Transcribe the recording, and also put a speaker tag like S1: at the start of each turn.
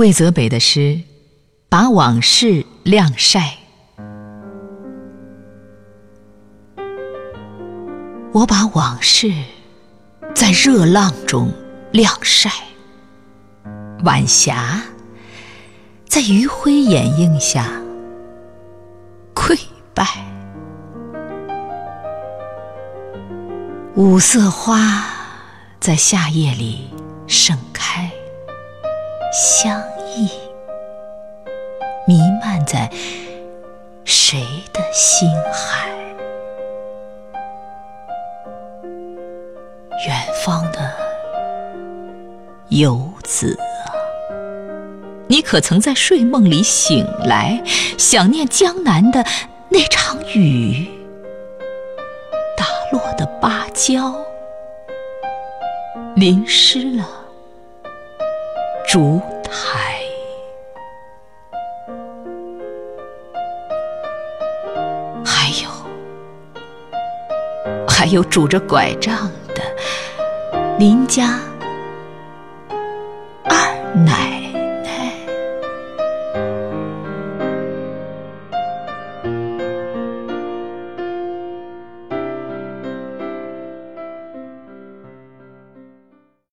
S1: 魏泽北的诗，把往事晾晒。我把往事在热浪中晾晒，晚霞在余晖掩映下溃败，五色花在夏夜里盛开。相依，弥漫在谁的心海？远方的游子啊，你可曾在睡梦里醒来，想念江南的那场雨？打落的芭蕉，淋湿了。烛台，还有，还有拄着拐杖的邻家。